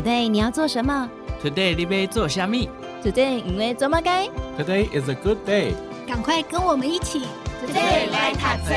Today 你要做什么？Today 你要做虾米？Today 因为做么该？Today is a good day。赶快跟我们一起，Today 来读册。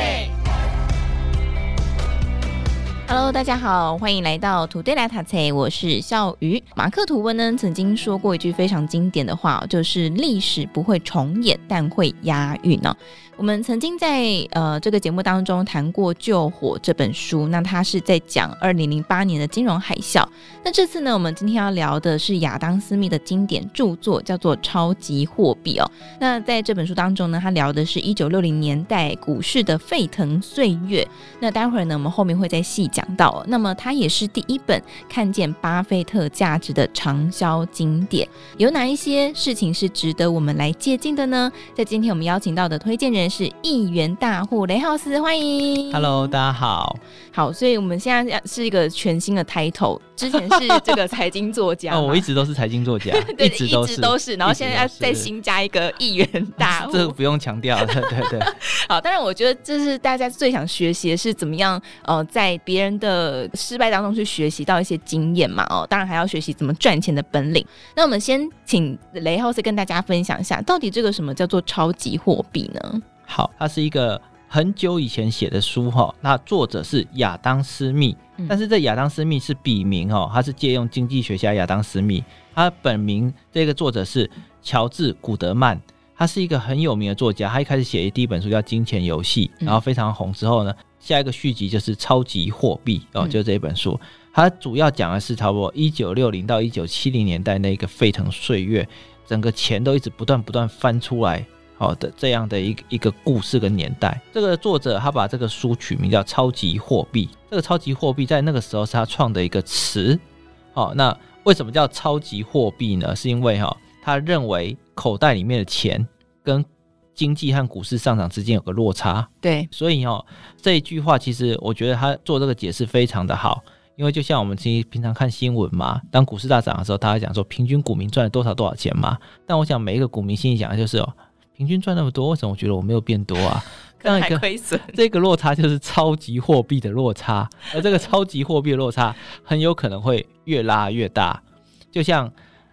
Hello，大家好，欢迎来到 Today 来读册，我是笑鱼。马克吐温呢曾经说过一句非常经典的话，就是历史不会重演，但会押韵呢。我们曾经在呃这个节目当中谈过《救火》这本书，那它是在讲二零零八年的金融海啸。那这次呢，我们今天要聊的是亚当·斯密的经典著作，叫做《超级货币》哦。那在这本书当中呢，他聊的是一九六零年代股市的沸腾岁月。那待会儿呢，我们后面会再细讲到。那么它也是第一本看见巴菲特价值的畅销经典。有哪一些事情是值得我们来借鉴的呢？在今天我们邀请到的推荐人。是亿元大户雷浩斯，欢迎。Hello，大家好。好，所以我们现在是一个全新的 title，之前是这个财经作家。哦，我一直都是财经作家，对，一直都是，一直都是。然后现在要再新加一个亿元大户，这个不用强调，对对对。好，当然我觉得这是大家最想学习的是怎么样，呃，在别人的失败当中去学习到一些经验嘛。哦，当然还要学习怎么赚钱的本领。那我们先请雷浩斯跟大家分享一下，到底这个什么叫做超级货币呢？好，它是一个很久以前写的书哈，那作者是亚当斯密，但是这亚当斯密是笔名哦，他是借用经济学家亚当斯密，他本名这个作者是乔治古德曼，他是一个很有名的作家，他一开始写的第一本书叫《金钱游戏》，然后非常红之后呢，下一个续集就是《超级货币》哦，就是这一本书，它主要讲的是差不多一九六零到一九七零年代那个沸腾岁月，整个钱都一直不断不断翻出来。好的，这样的一个一个故事跟年代，这个作者他把这个书取名叫《超级货币》。这个超级货币在那个时候是他创的一个词。好，那为什么叫超级货币呢？是因为哈，他认为口袋里面的钱跟经济和股市上涨之间有个落差。对，所以哦，这一句话其实我觉得他做这个解释非常的好，因为就像我们其实平常看新闻嘛，当股市大涨的时候，他会讲说平均股民赚了多少多少钱嘛。但我想每一个股民心里想的就是哦。平均赚那么多，为什么我觉得我没有变多啊？这样一个亏损，这个落差就是超级货币的落差，而这个超级货币的落差很有可能会越拉越大。就像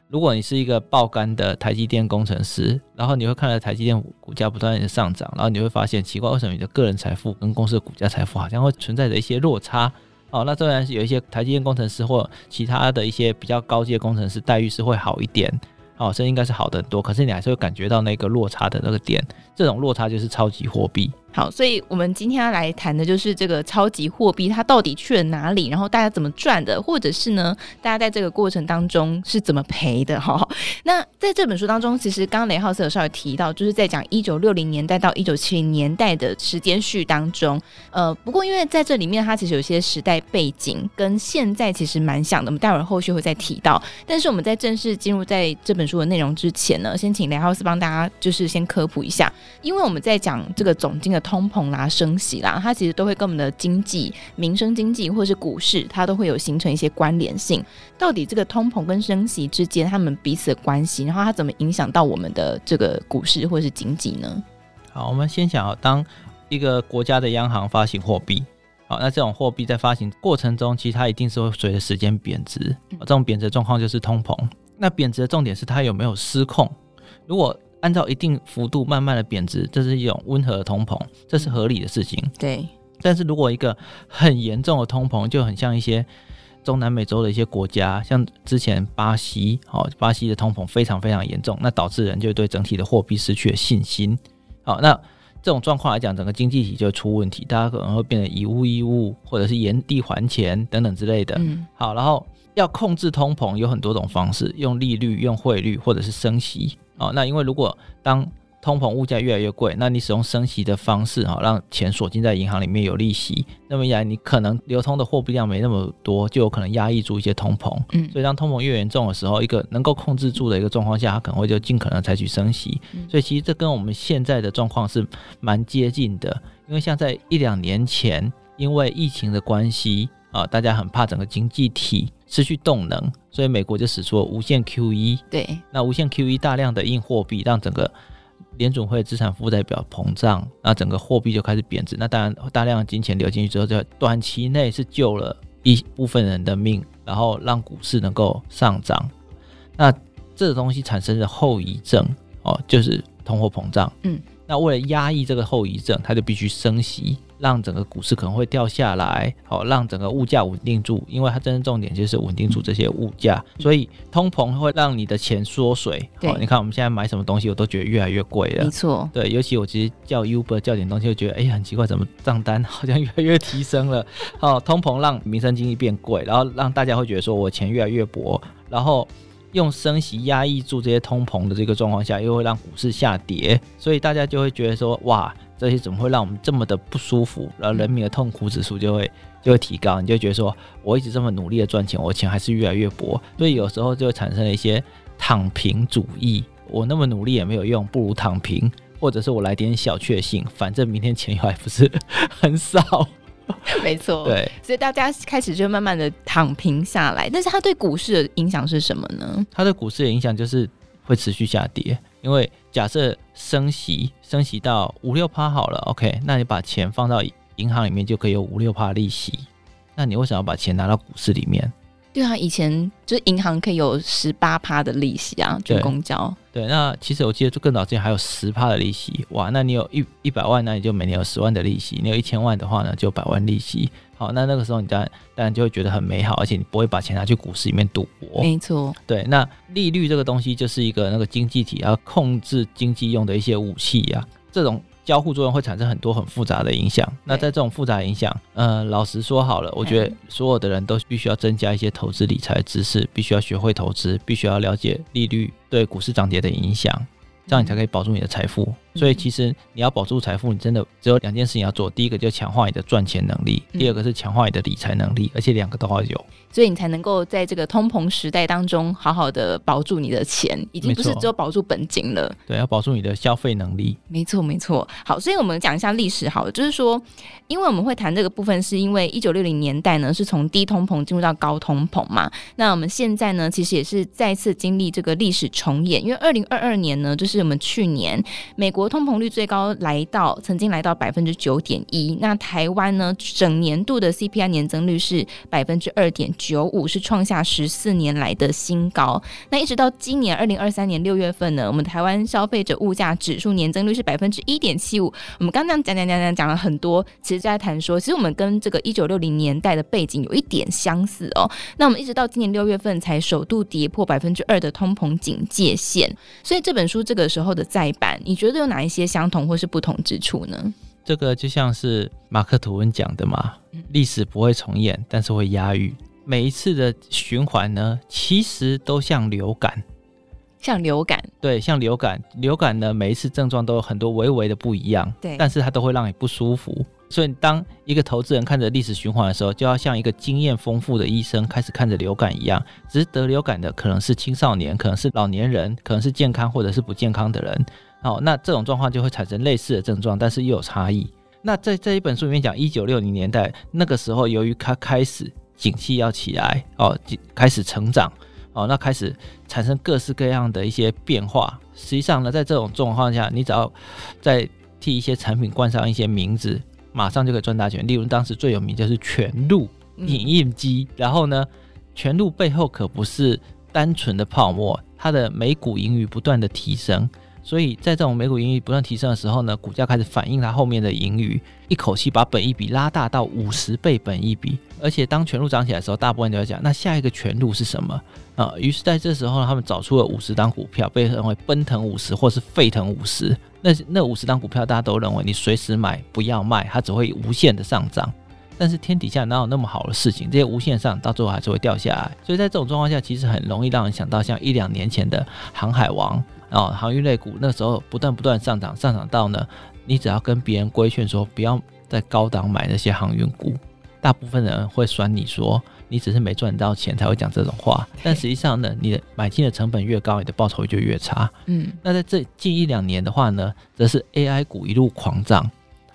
如果你是一个爆肝的台积电工程师，然后你会看到台积电股价不断的上涨，然后你会发现奇怪，为什么你的个人财富跟公司的股价财富好像会存在着一些落差？哦，那当然是有一些台积电工程师或其他的一些比较高阶工程师待遇是会好一点。哦，这应该是好的很多，可是你还是会感觉到那个落差的那个点，这种落差就是超级货币。好，所以我们今天要来谈的就是这个超级货币，它到底去了哪里？然后大家怎么赚的？或者是呢，大家在这个过程当中是怎么赔的？哈，那在这本书当中，其实刚刚雷浩斯有稍微提到，就是在讲一九六零年代到一九七零年代的时间序当中。呃，不过因为在这里面，它其实有些时代背景跟现在其实蛮像的，我们待会儿后续会再提到。但是我们在正式进入在这本书的内容之前呢，先请雷浩斯帮大家就是先科普一下，因为我们在讲这个总经的。通膨啦、升息啦，它其实都会跟我们的经济、民生经济或是股市，它都会有形成一些关联性。到底这个通膨跟升息之间，他们彼此的关系，然后它怎么影响到我们的这个股市或是经济呢？好，我们先想啊，当一个国家的央行发行货币，好，那这种货币在发行过程中，其实它一定是会随着时间贬值。这种贬值状况就是通膨。那贬值的重点是它有没有失控？如果按照一定幅度慢慢的贬值，这是一种温和的通膨，这是合理的事情。嗯、对，但是如果一个很严重的通膨，就很像一些中南美洲的一些国家，像之前巴西，哦，巴西的通膨非常非常严重，那导致人就对整体的货币失去了信心。好，那这种状况来讲，整个经济体就会出问题，大家可能会变得以物易物，或者是延地还钱等等之类的。嗯，好，然后要控制通膨有很多种方式，用利率、用汇率，或者是升息。哦，那因为如果当通膨物价越来越贵，那你使用升息的方式哈，让钱锁进在银行里面有利息，那么一来你可能流通的货币量没那么多，就有可能压抑住一些通膨。嗯，所以当通膨越严重的时候，一个能够控制住的一个状况下，它可能会就尽可能采取升息。所以其实这跟我们现在的状况是蛮接近的，因为像在一两年前，因为疫情的关系啊，大家很怕整个经济体失去动能，所以美国就使出了无限 QE。对，那无限 QE 大量的印货币，让整个联准会资产负债表膨胀，那整个货币就开始贬值。那当然，大量的金钱流进去之后，在短期内是救了一部分人的命，然后让股市能够上涨。那这个东西产生的后遗症哦，就是通货膨胀。嗯，那为了压抑这个后遗症，它就必须升息。让整个股市可能会掉下来，好，让整个物价稳定住，因为它真正重点就是稳定住这些物价，所以通膨会让你的钱缩水。对，你看我们现在买什么东西，我都觉得越来越贵了。没错，对，尤其我其实叫 Uber 叫点东西，就觉得哎，很奇怪，怎么账单好像越来越提升了？哦，通膨让民生经济变贵，然后让大家会觉得说我钱越来越薄，然后用升息压抑住这些通膨的这个状况下，又会让股市下跌，所以大家就会觉得说哇。这些怎么会让我们这么的不舒服？然后人民的痛苦指数就会就会提高，你就觉得说，我一直这么努力的赚钱，我钱还是越来越薄，所以有时候就会产生了一些躺平主义。我那么努力也没有用，不如躺平，或者是我来点小确幸，反正明天钱又还不是 很少。没错，对，所以大家开始就慢慢的躺平下来。但是它对股市的影响是什么呢？它对股市的影响就是会持续下跌。因为假设升息升息到五六趴好了，OK，那你把钱放到银行里面就可以有五六趴利息，那你为什么要把钱拿到股市里面？对啊，以前就是银行可以有十八趴的利息啊，就公交。对，那其实我记得就更早之前还有十趴的利息，哇，那你有一一百万，那你就每年有十万的利息；你有一千万的话呢，就百万利息。好，那那个时候你当然当然就会觉得很美好，而且你不会把钱拿去股市里面赌博。没错，对，那利率这个东西就是一个那个经济体要控制经济用的一些武器呀、啊，这种交互作用会产生很多很复杂的影响。那在这种复杂影响，呃，老实说好了，我觉得所有的人都必须要增加一些投资理财的知识，必须要学会投资，必须要了解利率对股市涨跌的影响，这样你才可以保住你的财富。所以其实你要保住财富，你真的只有两件事情要做。第一个就强化你的赚钱能力，第二个是强化你的理财能力，而且两个都要有。所以你才能够在这个通膨时代当中，好好的保住你的钱，已经不是只有保住本金了。对，要保住你的消费能力。没错，没错。好，所以我们讲一下历史好了，就是说，因为我们会谈这个部分，是因为一九六零年代呢是从低通膨进入到高通膨嘛。那我们现在呢，其实也是再次经历这个历史重演，因为二零二二年呢，就是我们去年美国通膨率最高。来到曾经来到百分之九点一，那台湾呢，整年度的 CPI 年增率是百分之二点九五，是创下十四年来的新高。那一直到今年二零二三年六月份呢，我们台湾消费者物价指数年增率是百分之一点七五。我们刚刚讲讲讲讲讲了很多，其实在谈说，其实我们跟这个一九六零年代的背景有一点相似哦。那我们一直到今年六月份才首度跌破百分之二的通膨警戒线，所以这本书这个时候的再版，你觉得有哪一些相同？或是不同之处呢？这个就像是马克吐温讲的嘛，历史不会重演，但是会压愈。每一次的循环呢，其实都像流感，像流感，对，像流感。流感呢，每一次症状都有很多微微的不一样，对，但是它都会让你不舒服。所以，当一个投资人看着历史循环的时候，就要像一个经验丰富的医生开始看着流感一样。只是得流感的可能是青少年，可能是老年人，可能是健康或者是不健康的人。好，那这种状况就会产生类似的症状，但是又有差异。那在这一本书里面讲，一九六零年代那个时候，由于它开始景气要起来哦，开始成长哦，那开始产生各式各样的一些变化。实际上呢，在这种状况下，你只要再替一些产品冠上一些名字，马上就可以赚大钱。例如当时最有名就是全路影印机，嗯、然后呢，全路背后可不是单纯的泡沫，它的每股盈余不断的提升。所以在这种每股盈余不断提升的时候呢，股价开始反映它后面的盈余，一口气把本益比拉大到五十倍本益比。而且当全路涨起来的时候，大部分都在讲，那下一个全路是什么啊？于是在这时候呢，他们找出了五十档股票，被认为奔腾五十或是沸腾五十。那那五十档股票，大家都认为你随时买，不要卖，它只会无限的上涨。但是天底下哪有那么好的事情？这些无限上到最后还是会掉下来。所以在这种状况下，其实很容易让人想到像一两年前的航海王。哦，航运类股那时候不断不断上涨，上涨到呢，你只要跟别人规劝说不要在高档买那些航运股，大部分人会酸你说你只是没赚到钱才会讲这种话。但实际上呢，你的买进的成本越高，你的报酬就越差。嗯，那在这近一两年的话呢，则是 AI 股一路狂涨，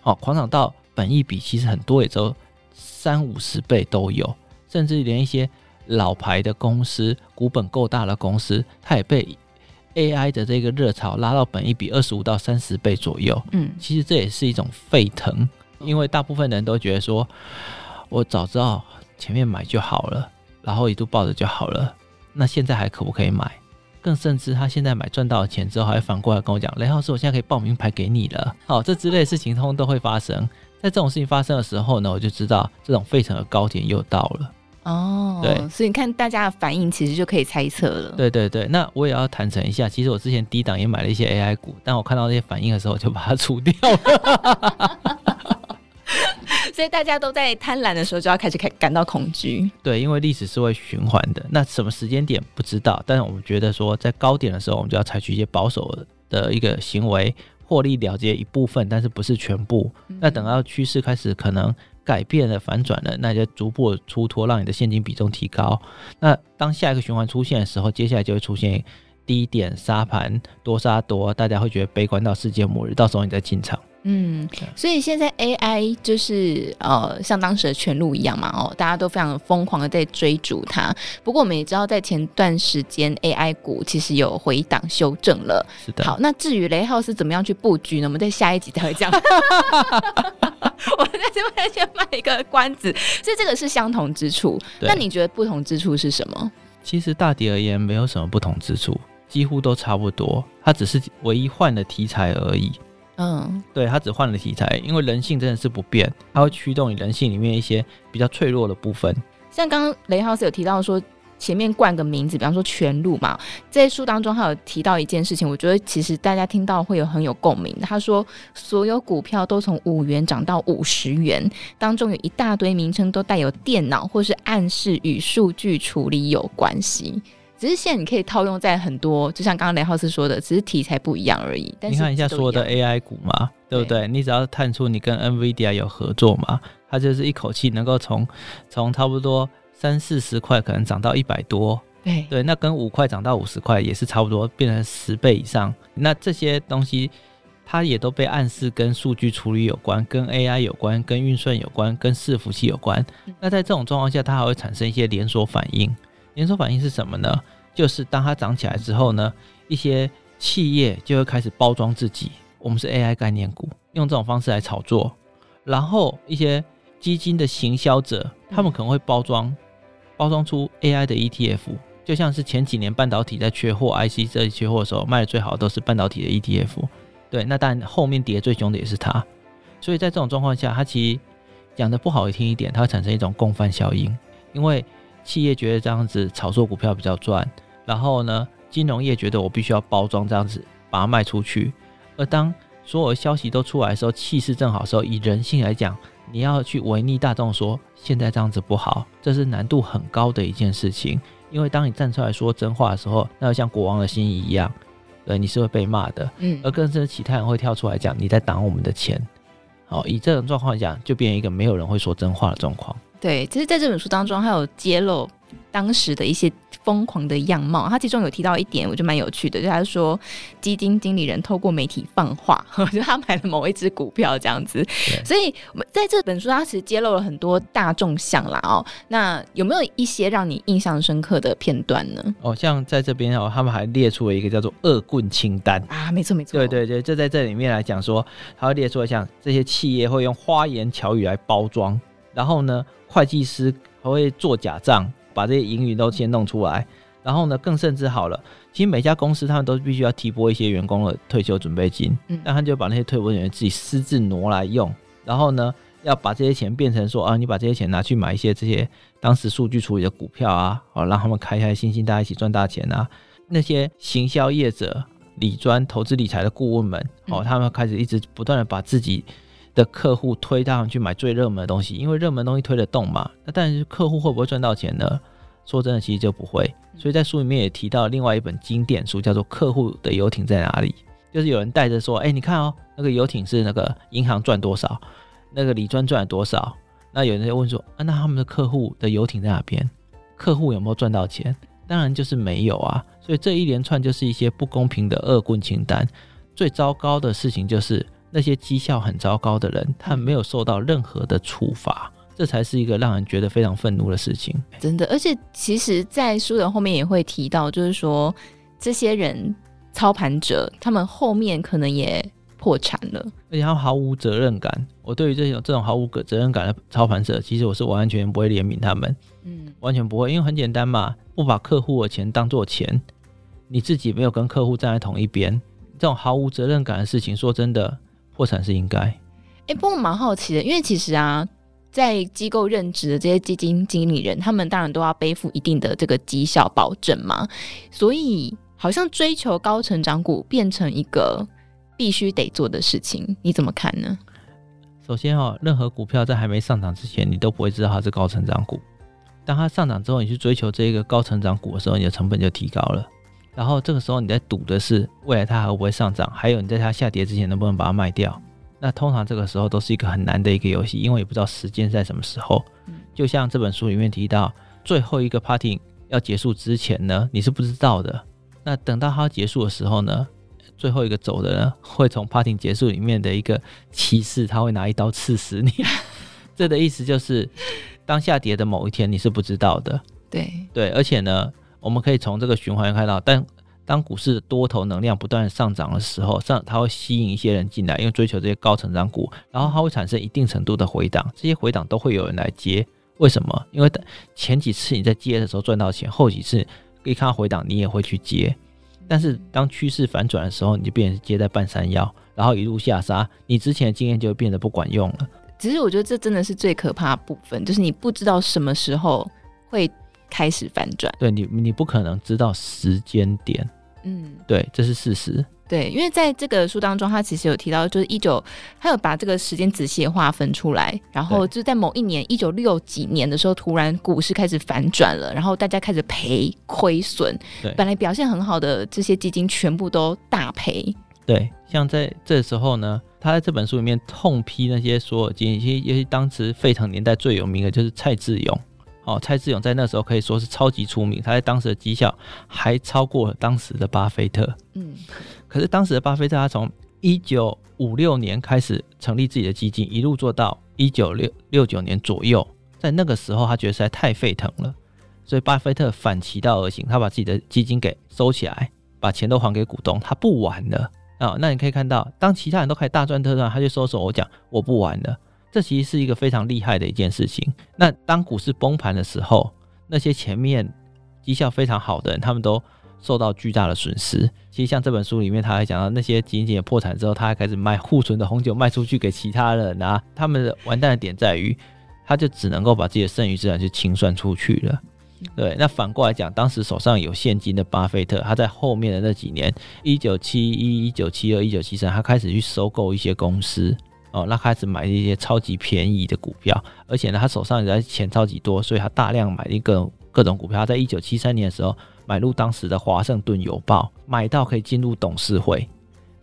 哦，狂涨到本益比其实很多也都三五十倍都有，甚至连一些老牌的公司，股本够大的公司，它也被。AI 的这个热潮拉到本一比二十五到三十倍左右，嗯，其实这也是一种沸腾，因为大部分人都觉得说，我早知道前面买就好了，然后一度抱着就好了，那现在还可不可以买？更甚至他现在买赚到了钱之后，还会反过来跟我讲，雷老师，我现在可以报名牌给你了。好，这之类的事情通通都会发生。在这种事情发生的时候呢，我就知道这种沸腾的高点又到了。哦，对，所以你看大家的反应，其实就可以猜测了。对对对，那我也要坦诚一下，其实我之前低档也买了一些 AI 股，但我看到那些反应的时候，我就把它除掉了。所以大家都在贪婪的时候，就要开始开感到恐惧。对，因为历史是会循环的，那什么时间点不知道，但是我们觉得说，在高点的时候，我们就要采取一些保守的一个行为，获利了结一部分，但是不是全部。嗯、那等到趋势开始可能。改变了，反转了，那就逐步出脱，让你的现金比重提高。那当下一个循环出现的时候，接下来就会出现低点杀盘，多杀多，大家会觉得悲观到世界末日，到时候你再进场。嗯，所以现在 AI 就是呃，像当时的全路一样嘛，哦，大家都非常疯狂的在追逐它。不过我们也知道，在前段时间 AI 股其实有回档修正了。是的。好，那至于雷浩是怎么样去布局呢？我们在下一集才会讲。我们在这边先卖一个关子，所以这个是相同之处。那你觉得不同之处是什么？其实大体而言没有什么不同之处，几乎都差不多。它只是唯一换了题材而已。嗯，对，它只换了题材，因为人性真的是不变，它会驱动你人性里面一些比较脆弱的部分。像刚刚雷浩斯有提到说，前面冠个名字，比方说全路嘛，在书当中他有提到一件事情，我觉得其实大家听到会有很有共鸣。他说，所有股票都从五元涨到五十元，当中有一大堆名称都带有电脑或是暗示与数据处理有关系。只是现在你可以套用在很多，就像刚刚雷浩斯说的，只是题材不一样而已。但是你看一下所有的 AI 股嘛，对不对？对，你只要探出你跟 NVIDIA 有合作嘛，它就是一口气能够从从差不多三四十块可能涨到一百多。对对，那跟五块涨到五十块也是差不多，变成十倍以上。那这些东西它也都被暗示跟数据处理有关，跟 AI 有关，跟运算有关，跟伺服器有关。那在这种状况下，它还会产生一些连锁反应。连锁反应是什么呢？就是当它涨起来之后呢，一些企业就会开始包装自己，我们是 AI 概念股，用这种方式来炒作。然后一些基金的行销者，他们可能会包装，包装出 AI 的 ETF，就像是前几年半导体在缺货，IC 这里缺货的时候，卖的最好的都是半导体的 ETF。对，那当然后面跌最凶的也是它。所以在这种状况下，它其实讲的不好听一点，它会产生一种共犯效应，因为。企业觉得这样子炒作股票比较赚，然后呢，金融业觉得我必须要包装这样子把它卖出去。而当所有消息都出来的时候，气势正好的时候，以人性来讲，你要去违逆大众说现在这样子不好，这是难度很高的一件事情。因为当你站出来说真话的时候，那就像国王的心意一样，对，你是会被骂的。嗯，而更是其他人会跳出来讲你在挡我们的钱。好，以这种状况来讲，就变成一个没有人会说真话的状况。对，其实在这本书当中，他有揭露当时的一些疯狂的样貌。他其中有提到一点，我觉得蛮有趣的，就是他说基金经理人透过媒体放话，就他买了某一只股票这样子。所以在这本书，他其实揭露了很多大众像啦哦。那有没有一些让你印象深刻的片段呢？哦，像在这边哦，他们还列出了一个叫做“恶棍清单”啊，没错没错，对对对，就在这里面来讲说，他会列出了像这些企业会用花言巧语来包装，然后呢，会计师还会做假账，把这些盈余都先弄出来，然后呢，更甚至好了，其实每家公司他们都必须要提拨一些员工的退休准备金，嗯，那他就把那些退休人员自己私自挪来用，然后呢，要把这些钱变成说啊，你把这些钱拿去买一些这些当时数据处理的股票啊，哦，让他们开开心心，大家一起赚大钱啊。那些行销业者、理专、投资理财的顾问们，哦，他们开始一直不断的把自己。的客户推他们去买最热门的东西，因为热门东西推得动嘛。那但是客户会不会赚到钱呢？说真的，其实就不会。所以在书里面也提到另外一本经典书，叫做《客户的游艇在哪里》。就是有人带着说：“哎、欸，你看哦，那个游艇是那个银行赚多少，那个李专赚了多少。”那有人就问说：“啊，那他们的客户的游艇在哪边？客户有没有赚到钱？当然就是没有啊。所以这一连串就是一些不公平的恶棍清单。最糟糕的事情就是。那些绩效很糟糕的人，他没有受到任何的处罚，这才是一个让人觉得非常愤怒的事情。真的，而且其实，在书的后面也会提到，就是说这些人操盘者，他们后面可能也破产了，而且他毫无责任感。我对于这种这种毫无责任感的操盘者，其实我是完全不会怜悯他们，嗯，完全不会，因为很简单嘛，不把客户的钱当做钱，你自己没有跟客户站在同一边，这种毫无责任感的事情，说真的，破产是应该。哎、欸，不过我蛮好奇的，因为其实啊。在机构任职的这些基金经理人，他们当然都要背负一定的这个绩效保证嘛，所以好像追求高成长股变成一个必须得做的事情，你怎么看呢？首先哦，任何股票在还没上涨之前，你都不会知道它是高成长股。当它上涨之后，你去追求这个高成长股的时候，你的成本就提高了。然后这个时候你在赌的是未来它还会不会上涨，还有你在它下跌之前能不能把它卖掉。那通常这个时候都是一个很难的一个游戏，因为也不知道时间在什么时候。就像这本书里面提到，最后一个 party 要结束之前呢，你是不知道的。那等到它结束的时候呢，最后一个走的呢，会从 party 结束里面的一个骑士，他会拿一刀刺死你。这的意思就是，当下跌的某一天你是不知道的。对对，而且呢，我们可以从这个循环看到，但。当股市多头能量不断上涨的时候，上它会吸引一些人进来，因为追求这些高成长股，然后它会产生一定程度的回档，这些回档都会有人来接。为什么？因为前几次你在接的时候赚到钱，后几次一看到回档你也会去接。但是当趋势反转的时候，你就变成接在半山腰，然后一路下杀，你之前的经验就变得不管用了。其实我觉得这真的是最可怕的部分，就是你不知道什么时候会开始反转。对你，你不可能知道时间点。嗯，对，这是事实。对，因为在这个书当中，他其实有提到，就是一九，他有把这个时间仔细划分出来，然后就在某一年一九六几年的时候，突然股市开始反转了，然后大家开始赔亏损，对，本来表现很好的这些基金全部都大赔。对，像在这时候呢，他在这本书里面痛批那些所有基金，尤其当时沸腾年代最有名的就是蔡志勇。哦，蔡志勇在那时候可以说是超级出名，他在当时的绩效还超过了当时的巴菲特。嗯，可是当时的巴菲特，他从一九五六年开始成立自己的基金，一路做到一九六六九年左右，在那个时候他觉得实在太沸腾了，所以巴菲特反其道而行，他把自己的基金给收起来，把钱都还给股东，他不玩了啊、哦。那你可以看到，当其他人都开始大赚特赚，他就收手，我讲我不玩了。这其实是一个非常厉害的一件事情。那当股市崩盘的时候，那些前面绩效非常好的人，他们都受到巨大的损失。其实像这本书里面，他还讲到那些仅仅破产之后，他还开始卖库存的红酒卖出去给其他人啊。他们的完蛋的点在于，他就只能够把自己的剩余资产去清算出去了。对，那反过来讲，当时手上有现金的巴菲特，他在后面的那几年，一九七一、一九七二、一九七三，他开始去收购一些公司。哦，那开始买一些超级便宜的股票，而且呢，他手上也在钱超级多，所以他大量买一个各种股票。他在一九七三年的时候，买入当时的《华盛顿邮报》，买到可以进入董事会。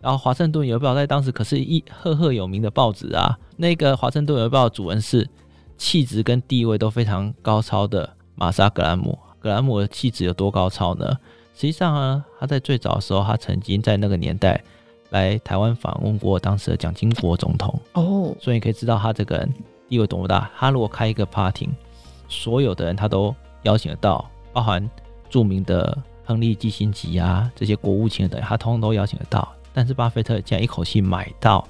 然后，《华盛顿邮报》在当时可是一赫赫有名的报纸啊。那个《华盛顿邮报》的主人是气质跟地位都非常高超的玛莎·格兰姆。格兰姆的气质有多高超呢？实际上呢，他在最早的时候，他曾经在那个年代。来台湾访问过当时的蒋经国总统哦，所以你可以知道他这个人地位多么大。他如果开一个 party，所有的人他都邀请得到，包含著名的亨利基辛吉啊这些国务卿等，他通通都邀请得到。但是巴菲特竟然一口气买到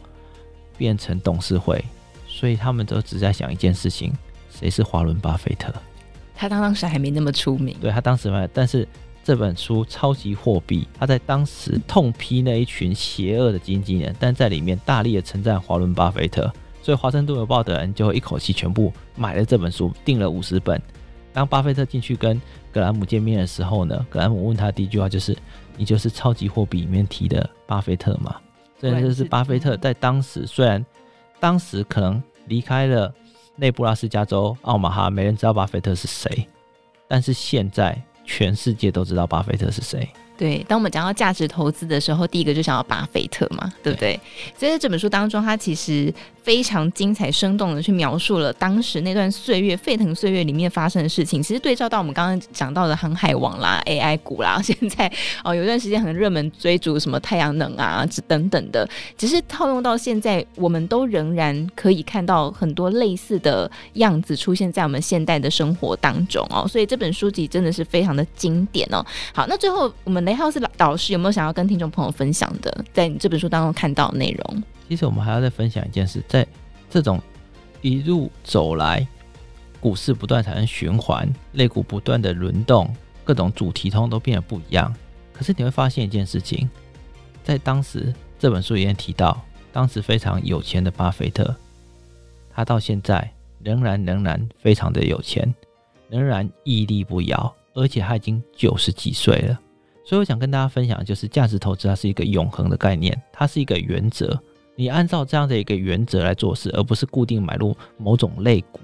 变成董事会，所以他们都只在想一件事情：谁是华伦巴菲特？他当时还没那么出名，对他当时没，但是。这本书《超级货币》，他在当时痛批那一群邪恶的经纪人，但在里面大力的称赞华伦巴菲特，所以《华盛顿邮报》的人就一口气全部买了这本书，订了五十本。当巴菲特进去跟格兰姆见面的时候呢，格兰姆问他第一句话就是：“你就是《超级货币》里面提的巴菲特吗？”这就是巴菲特在当时，虽然当时可能离开了内布拉斯加州奥马哈，没人知道巴菲特是谁，但是现在。全世界都知道巴菲特是谁。对，当我们讲到价值投资的时候，第一个就想到巴菲特嘛，对不对？对。所以在这本书当中，他其实非常精彩生动的去描述了当时那段岁月沸腾岁月里面发生的事情。其实对照到我们刚刚讲到的航海王啦、AI 股啦，现在哦有一段时间很热门追逐什么太阳能啊等等的，只是套用到现在，我们都仍然可以看到很多类似的样子出现在我们现代的生活当中哦。所以这本书籍真的是非常的经典哦。好，那最后我们雷浩斯老导师有没有想要跟听众朋友分享的，在你这本书当中看到内容？其实我们还要再分享一件事，在这种一路走来，股市不断产生循环，类股不断的轮动，各种主题通都变得不一样。可是你会发现一件事情，在当时这本书里面提到，当时非常有钱的巴菲特，他到现在仍然仍然非常的有钱，仍然屹立不摇，而且他已经九十几岁了。所以我想跟大家分享的就是，价值投资它是一个永恒的概念，它是一个原则。你按照这样的一个原则来做事，而不是固定买入某种类股。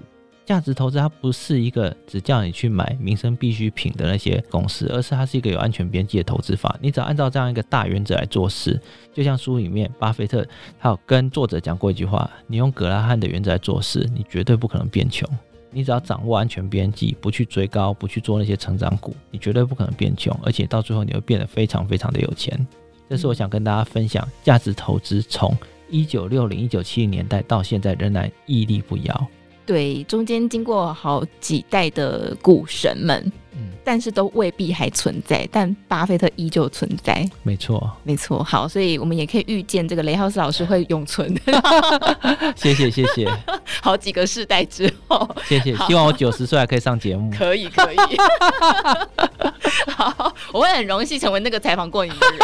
价值投资它不是一个只叫你去买民生必需品的那些公司，而是它是一个有安全边际的投资法。你只要按照这样一个大原则来做事，就像书里面巴菲特他有跟作者讲过一句话：你用葛拉汉的原则来做事，你绝对不可能变穷。你只要掌握安全边际，不去追高，不去做那些成长股，你绝对不可能变穷，而且到最后你会变得非常非常的有钱。这是我想跟大家分享价值投资从。一九六零、一九七零年代到现在仍然屹立不摇。对，中间经过好几代的股神们，嗯，但是都未必还存在，但巴菲特依旧存在。没错，没错。好，所以我们也可以预见这个雷浩斯老师 会永存。谢谢，谢谢。好几个世代之后，谢谢。希望我九十岁还可以上节目。可以，可以。好，我会很荣幸成为那个采访过你的人。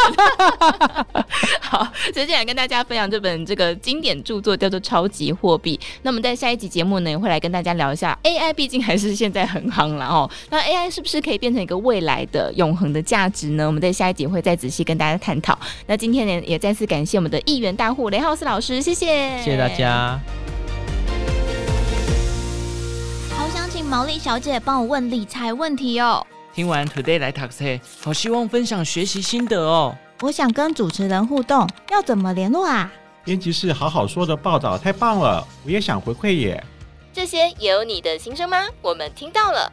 好，接下来跟大家分享这本这个经典著作，叫做《超级货币》。那么在下一集节目呢，也会来跟大家聊一下 AI，毕竟还是现在很夯了哦。那 AI 是不是可以变成一个未来的永恒的价值呢？我们在下一集会再仔细跟大家探讨。那今天呢，也再次感谢我们的亿元大户雷浩斯老师，谢谢，谢谢大家。好想请毛利小姐帮我问理财问题哦。听完 Today 来 Taxi，，好希望分享学习心得哦。我想跟主持人互动，要怎么联络啊？编辑室好好说的报道太棒了，我也想回馈耶。这些有你的心声吗？我们听到了，